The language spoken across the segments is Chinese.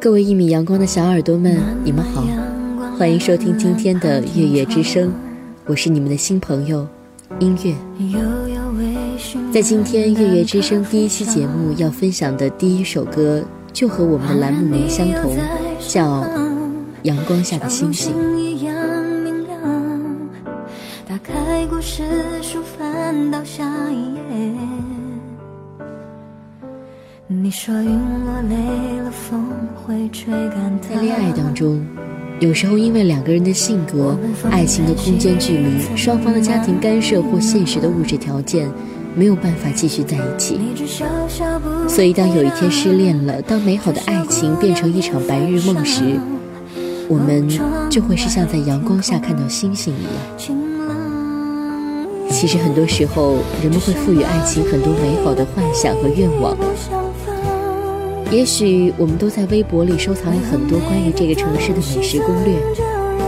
各位一米阳光的小耳朵们，你们好，欢迎收听今天的月月之声，我是你们的新朋友音乐。在今天月月之声第一期节目要分享的第一首歌，就和我们的栏目名相同，叫《阳光下的星星》。打开故事书，翻到下一在恋爱当中，有时候因为两个人的性格、爱情的空间距离、双方的家庭干涉或现实的物质条件，没有办法继续在一起。所以，当有一天失恋了，当美好的爱情变成一场白日梦时，我们就会是像在阳光下看到星星一样。其实，很多时候，人们会赋予爱情很多美好的幻想和愿望。也许我们都在微博里收藏了很多关于这个城市的美食攻略，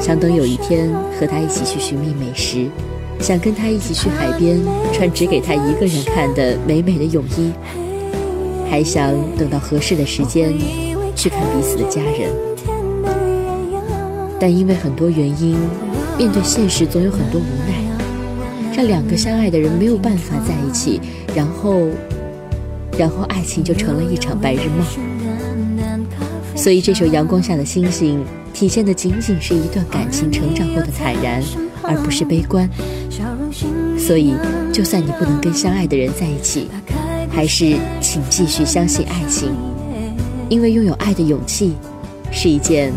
想等有一天和他一起去寻觅美食，想跟他一起去海边穿只给他一个人看的美美的泳衣，还想等到合适的时间去看彼此的家人。但因为很多原因，面对现实总有很多无奈，让两个相爱的人没有办法在一起，然后。然后爱情就成了一场白日梦，所以这首《阳光下的星星》体现的仅仅是一段感情成长后的坦然，而不是悲观。所以，就算你不能跟相爱的人在一起，还是请继续相信爱情，因为拥有爱的勇气是一件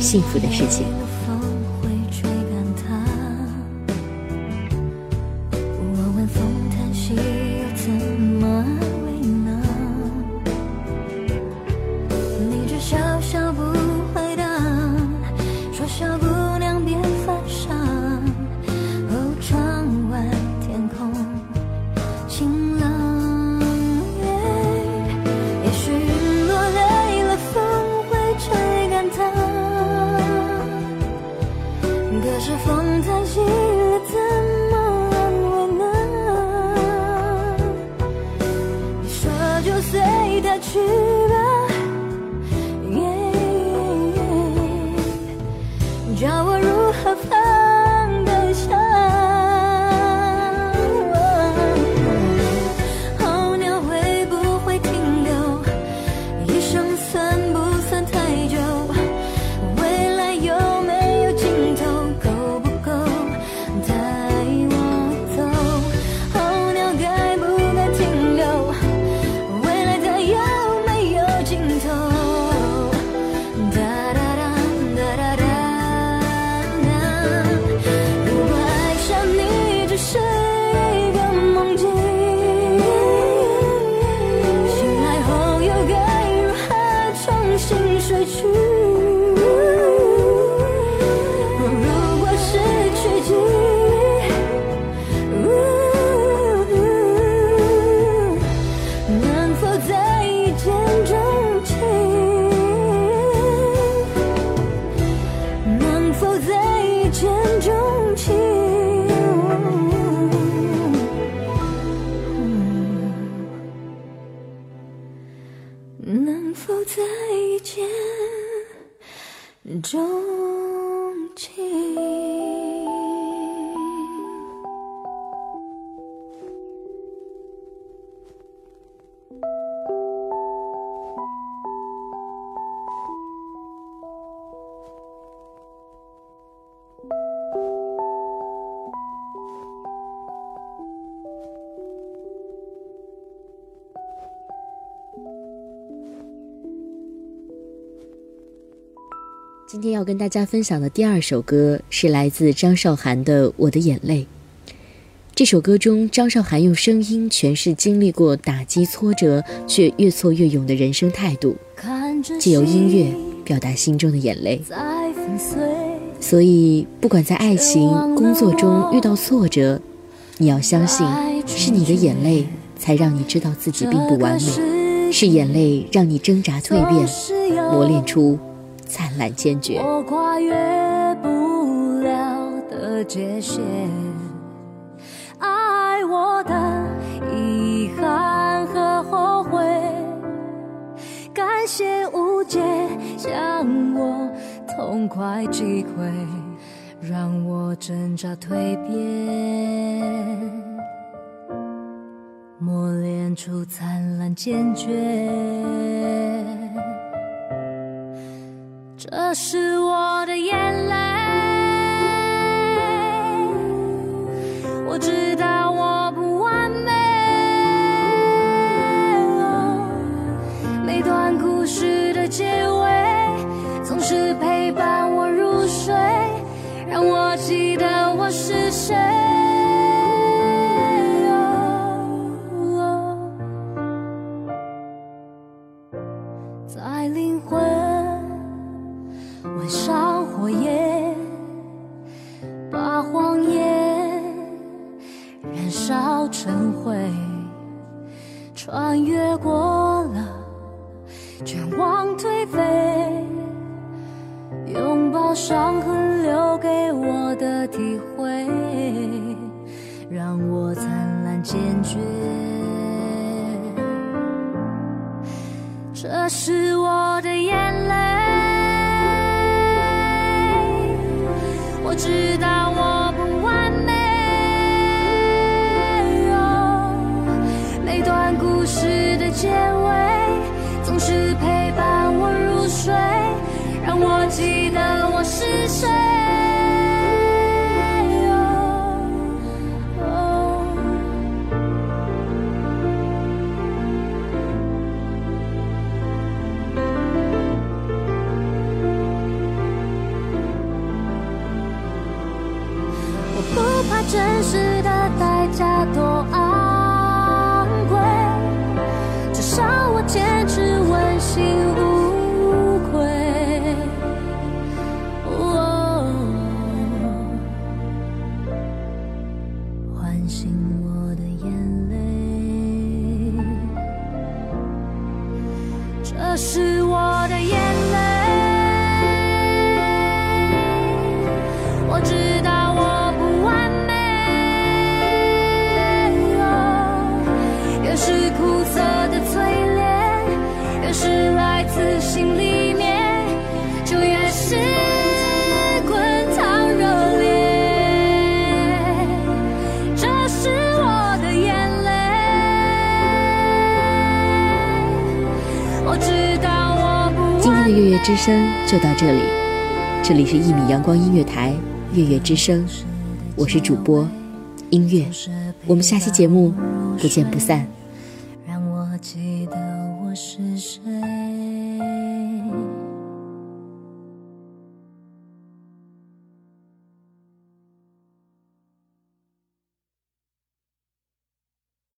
幸福的事情。就今天要跟大家分享的第二首歌是来自张韶涵的《我的眼泪》。这首歌中，张韶涵用声音诠释经历过打击挫折却越挫越勇的人生态度，借由音乐表达心中的眼泪。所以，不管在爱情、工作中遇到挫折，你要相信，是你的眼泪才让你知道自己并不完美，是眼泪让你挣扎蜕变，磨练出灿烂坚决。我跨越不了的界限。爱我的遗憾和后悔，感谢无解，将我痛快击溃，让我挣扎蜕变，磨练出灿烂坚决。这是我的眼泪。我知绝望颓废，拥抱伤痕留给我的体会，让我灿烂坚决。这是我的眼泪，我知道我让我记得我是谁。我不怕真实的之声就到这里，这里是一米阳光音乐台月月之声，我是主播音乐，我们下期节目不见不散。让我记得我是谁。